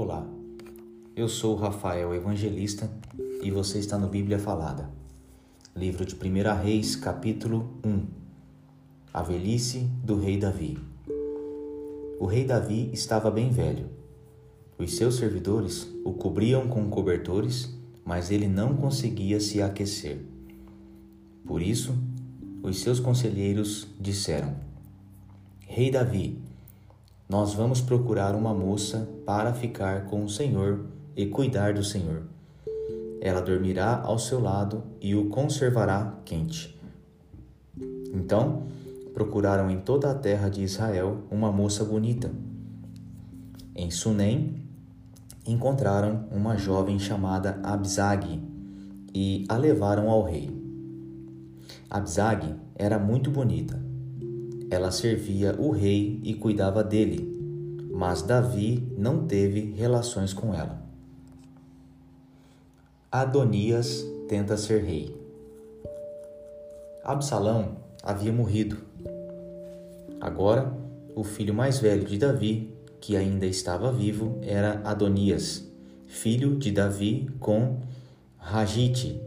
Olá, eu sou Rafael Evangelista e você está no Bíblia Falada, livro de 1 Reis, capítulo 1 A velhice do rei Davi. O rei Davi estava bem velho. Os seus servidores o cobriam com cobertores, mas ele não conseguia se aquecer. Por isso, os seus conselheiros disseram: Rei Davi, nós vamos procurar uma moça para ficar com o Senhor e cuidar do Senhor. Ela dormirá ao seu lado e o conservará quente. Então, procuraram em toda a terra de Israel uma moça bonita. Em Sunem, encontraram uma jovem chamada Abzag e a levaram ao rei. Abzag era muito bonita ela servia o rei e cuidava dele, mas Davi não teve relações com ela. Adonias tenta ser rei. Absalão havia morrido. Agora, o filho mais velho de Davi, que ainda estava vivo, era Adonias, filho de Davi com Ragite.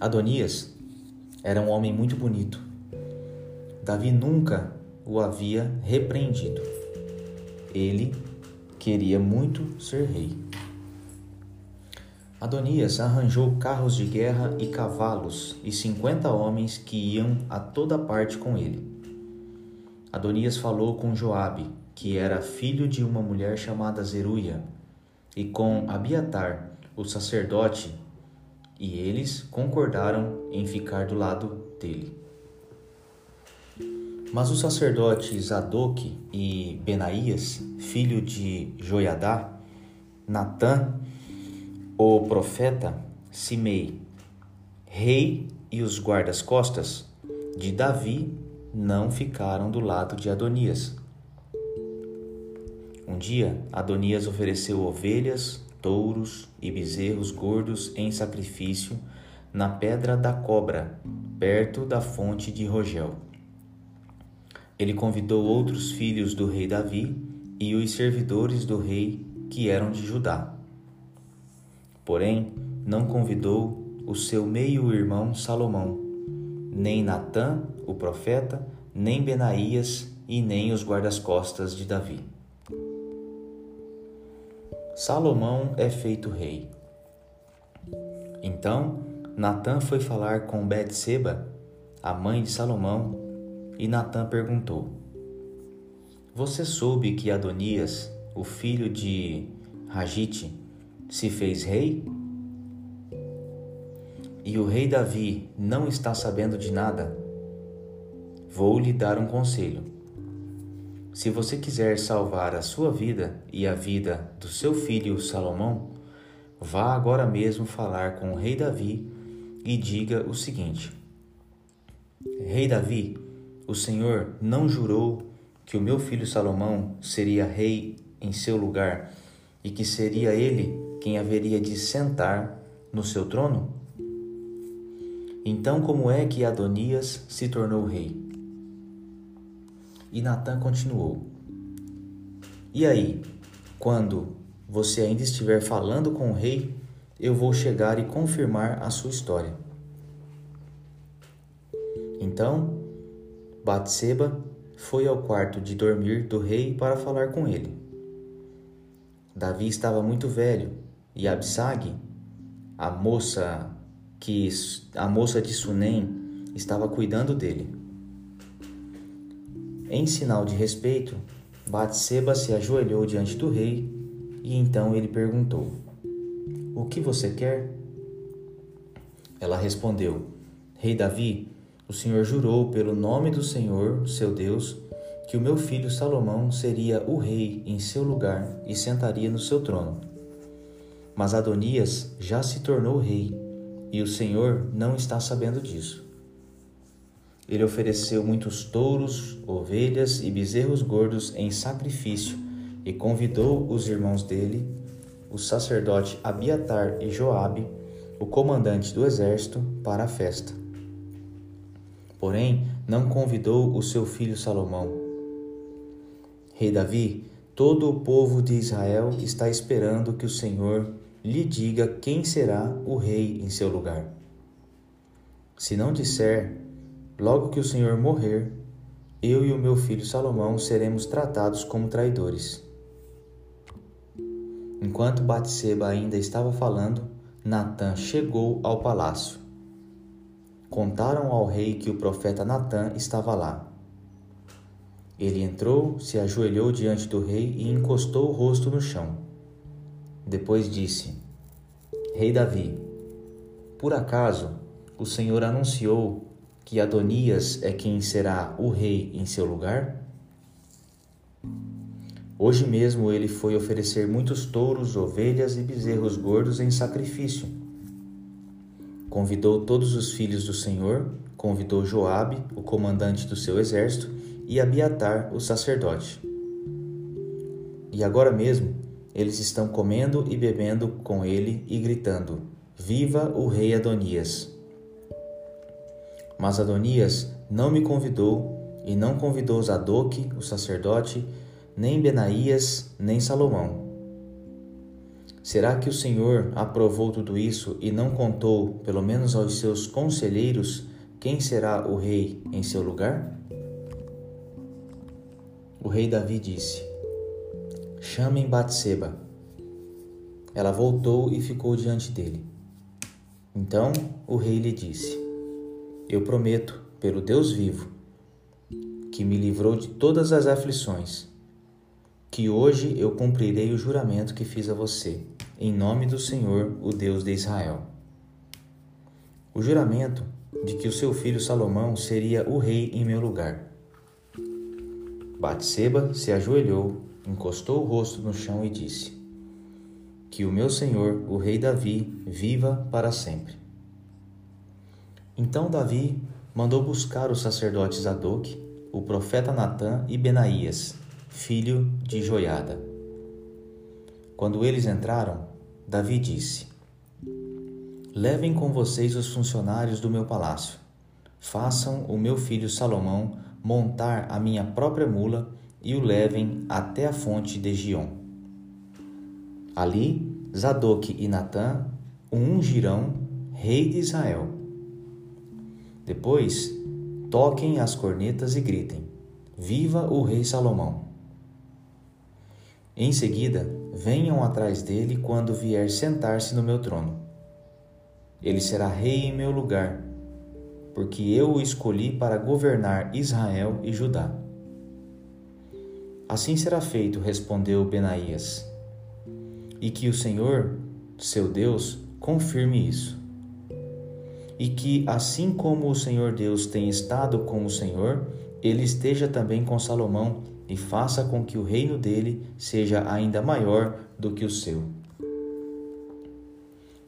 Adonias era um homem muito bonito Davi nunca o havia repreendido. Ele queria muito ser rei. Adonias arranjou carros de guerra e cavalos e cinquenta homens que iam a toda parte com ele. Adonias falou com Joabe, que era filho de uma mulher chamada Zeruia, e com Abiatar, o sacerdote, e eles concordaram em ficar do lado dele. Mas os sacerdotes Zadok e Benaías, filho de Joiadá, Natã, o profeta, Simei, rei e os guardas-costas de Davi não ficaram do lado de Adonias. Um dia, Adonias ofereceu ovelhas, touros e bezerros gordos em sacrifício na pedra da cobra, perto da fonte de Rogel. Ele convidou outros filhos do rei Davi e os servidores do rei que eram de Judá. Porém, não convidou o seu meio-irmão Salomão, nem Natã, o profeta, nem Benaías e nem os guardas-costas de Davi. Salomão é feito rei. Então, Natã foi falar com Betseba, a mãe de Salomão, e Natã perguntou: Você soube que Adonias, o filho de Ragite, se fez rei? E o rei Davi não está sabendo de nada? Vou lhe dar um conselho. Se você quiser salvar a sua vida e a vida do seu filho Salomão, vá agora mesmo falar com o rei Davi e diga o seguinte: Rei Davi, o Senhor não jurou que o meu filho Salomão seria rei em seu lugar e que seria ele quem haveria de sentar no seu trono? Então, como é que Adonias se tornou rei? E Natã continuou: E aí, quando você ainda estiver falando com o rei, eu vou chegar e confirmar a sua história. Então, Batseba foi ao quarto de dormir do rei para falar com ele. Davi estava muito velho e Absag, a moça que a moça de Sunem, estava cuidando dele. Em sinal de respeito, Batseba se ajoelhou diante do rei e então ele perguntou: O que você quer? Ela respondeu: Rei Davi, o Senhor jurou pelo nome do Senhor, seu Deus, que o meu filho Salomão seria o rei em seu lugar e sentaria no seu trono. Mas Adonias já se tornou rei, e o Senhor não está sabendo disso. Ele ofereceu muitos touros, ovelhas e bezerros gordos em sacrifício e convidou os irmãos dele, o sacerdote Abiatar e Joabe, o comandante do exército, para a festa porém não convidou o seu filho Salomão. Rei Davi, todo o povo de Israel está esperando que o Senhor lhe diga quem será o rei em seu lugar. Se não disser, logo que o Senhor morrer, eu e o meu filho Salomão seremos tratados como traidores. Enquanto Batseba ainda estava falando, Natã chegou ao palácio. Contaram ao rei que o profeta Natã estava lá. Ele entrou, se ajoelhou diante do rei e encostou o rosto no chão. Depois disse: Rei Davi, por acaso o Senhor anunciou que Adonias é quem será o rei em seu lugar? Hoje mesmo ele foi oferecer muitos touros, ovelhas e bezerros gordos em sacrifício. Convidou todos os filhos do Senhor, convidou Joabe, o comandante do seu exército, e Abiatar, o sacerdote. E agora mesmo eles estão comendo e bebendo com ele e gritando: Viva o rei Adonias! Mas Adonias não me convidou e não convidou Zadok, o sacerdote, nem Benaías, nem Salomão. Será que o Senhor aprovou tudo isso e não contou, pelo menos aos seus conselheiros, quem será o rei em seu lugar? O rei Davi disse: Chamem Batseba. Ela voltou e ficou diante dele. Então o rei lhe disse: Eu prometo, pelo Deus vivo, que me livrou de todas as aflições, que hoje eu cumprirei o juramento que fiz a você, em nome do Senhor, o Deus de Israel. O juramento de que o seu filho Salomão seria o rei em meu lugar. Batseba se ajoelhou encostou o rosto no chão e disse: Que o meu senhor, o rei Davi, viva para sempre. Então Davi mandou buscar os sacerdotes Zadok, o profeta Natã e Benaías, filho de Joiada. Quando eles entraram, Davi disse: Levem com vocês os funcionários do meu palácio. Façam o meu filho Salomão montar a minha própria mula e o levem até a fonte de Gion. Ali, Zadok e Natã o ungirão rei de Israel. Depois, toquem as cornetas e gritem: Viva o rei Salomão! Em seguida, venham atrás dele quando vier sentar-se no meu trono. Ele será rei em meu lugar, porque eu o escolhi para governar Israel e Judá. Assim será feito, respondeu Benaías. E que o Senhor, seu Deus, confirme isso. E que, assim como o Senhor Deus tem estado com o Senhor, ele esteja também com Salomão e faça com que o reino dele seja ainda maior do que o seu.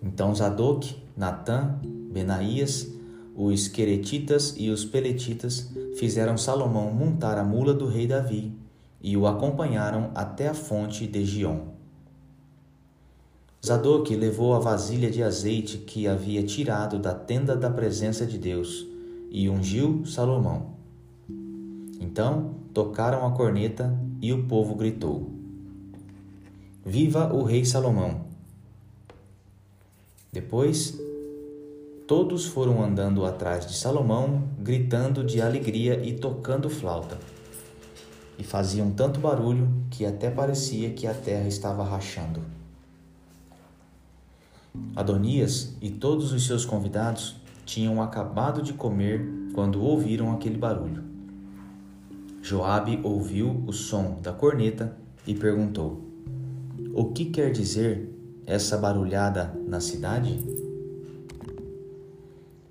Então Zadok, Natã, Benaías, os Queretitas e os Peletitas fizeram Salomão montar a mula do rei Davi e o acompanharam até a fonte de Gion. Zadok levou a vasilha de azeite que havia tirado da tenda da presença de Deus e ungiu Salomão. Então tocaram a corneta e o povo gritou: Viva o rei Salomão! Depois, todos foram andando atrás de Salomão, gritando de alegria e tocando flauta e faziam tanto barulho que até parecia que a terra estava rachando. Adonias e todos os seus convidados tinham acabado de comer quando ouviram aquele barulho. Joabe ouviu o som da corneta e perguntou: O que quer dizer essa barulhada na cidade?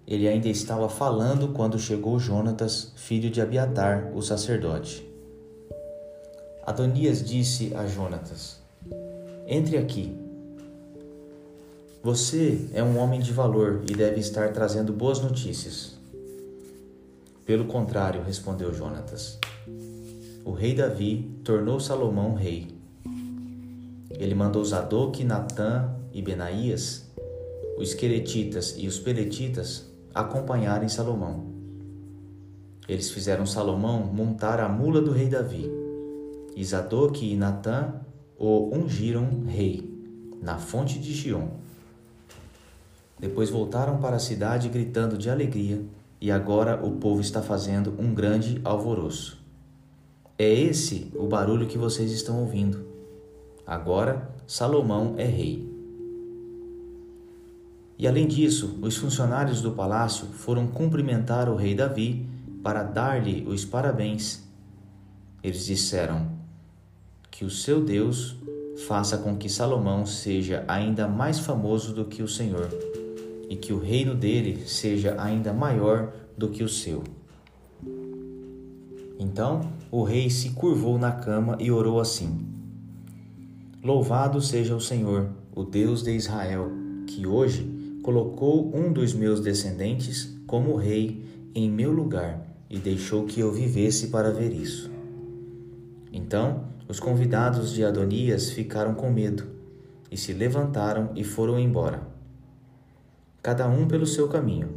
Ele ainda estava falando quando chegou Jonatas, filho de Abiatar, o sacerdote. Adonias disse a Jonatas: Entre aqui. Você é um homem de valor e deve estar trazendo boas notícias. Pelo contrário, respondeu Jonatas. O rei Davi tornou Salomão rei. Ele mandou Zadok, Natã e Benaías, os queretitas e os peletitas, acompanharem Salomão. Eles fizeram Salomão montar a mula do rei Davi e Zadok e Natã o ungiram rei na fonte de Gion. Depois voltaram para a cidade gritando de alegria, e agora o povo está fazendo um grande alvoroço. É esse o barulho que vocês estão ouvindo. Agora Salomão é rei. E além disso, os funcionários do palácio foram cumprimentar o rei Davi para dar-lhe os parabéns. Eles disseram: Que o seu Deus faça com que Salomão seja ainda mais famoso do que o Senhor, e que o reino dele seja ainda maior do que o seu. Então o rei se curvou na cama e orou assim: Louvado seja o Senhor, o Deus de Israel, que hoje colocou um dos meus descendentes como rei em meu lugar e deixou que eu vivesse para ver isso. Então os convidados de Adonias ficaram com medo e se levantaram e foram embora, cada um pelo seu caminho.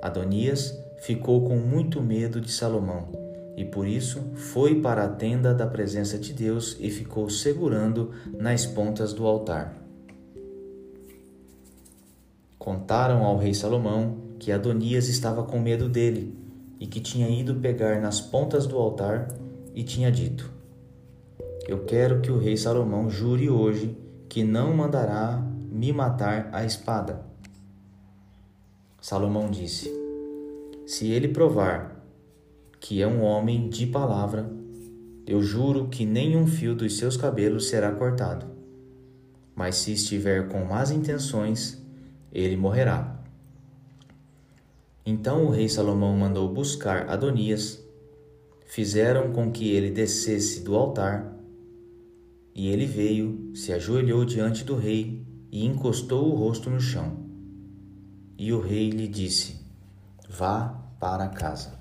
Adonias ficou com muito medo de Salomão e por isso foi para a tenda da presença de Deus e ficou segurando nas pontas do altar. Contaram ao rei Salomão que Adonias estava com medo dele e que tinha ido pegar nas pontas do altar e tinha dito: eu quero que o rei Salomão jure hoje que não mandará me matar à espada. Salomão disse: Se ele provar que é um homem de palavra, eu juro que nenhum fio dos seus cabelos será cortado. Mas se estiver com más intenções, ele morrerá. Então o rei Salomão mandou buscar Adonias, fizeram com que ele descesse do altar e ele veio, se ajoelhou diante do rei e encostou o rosto no chão. E o rei lhe disse: Vá para casa.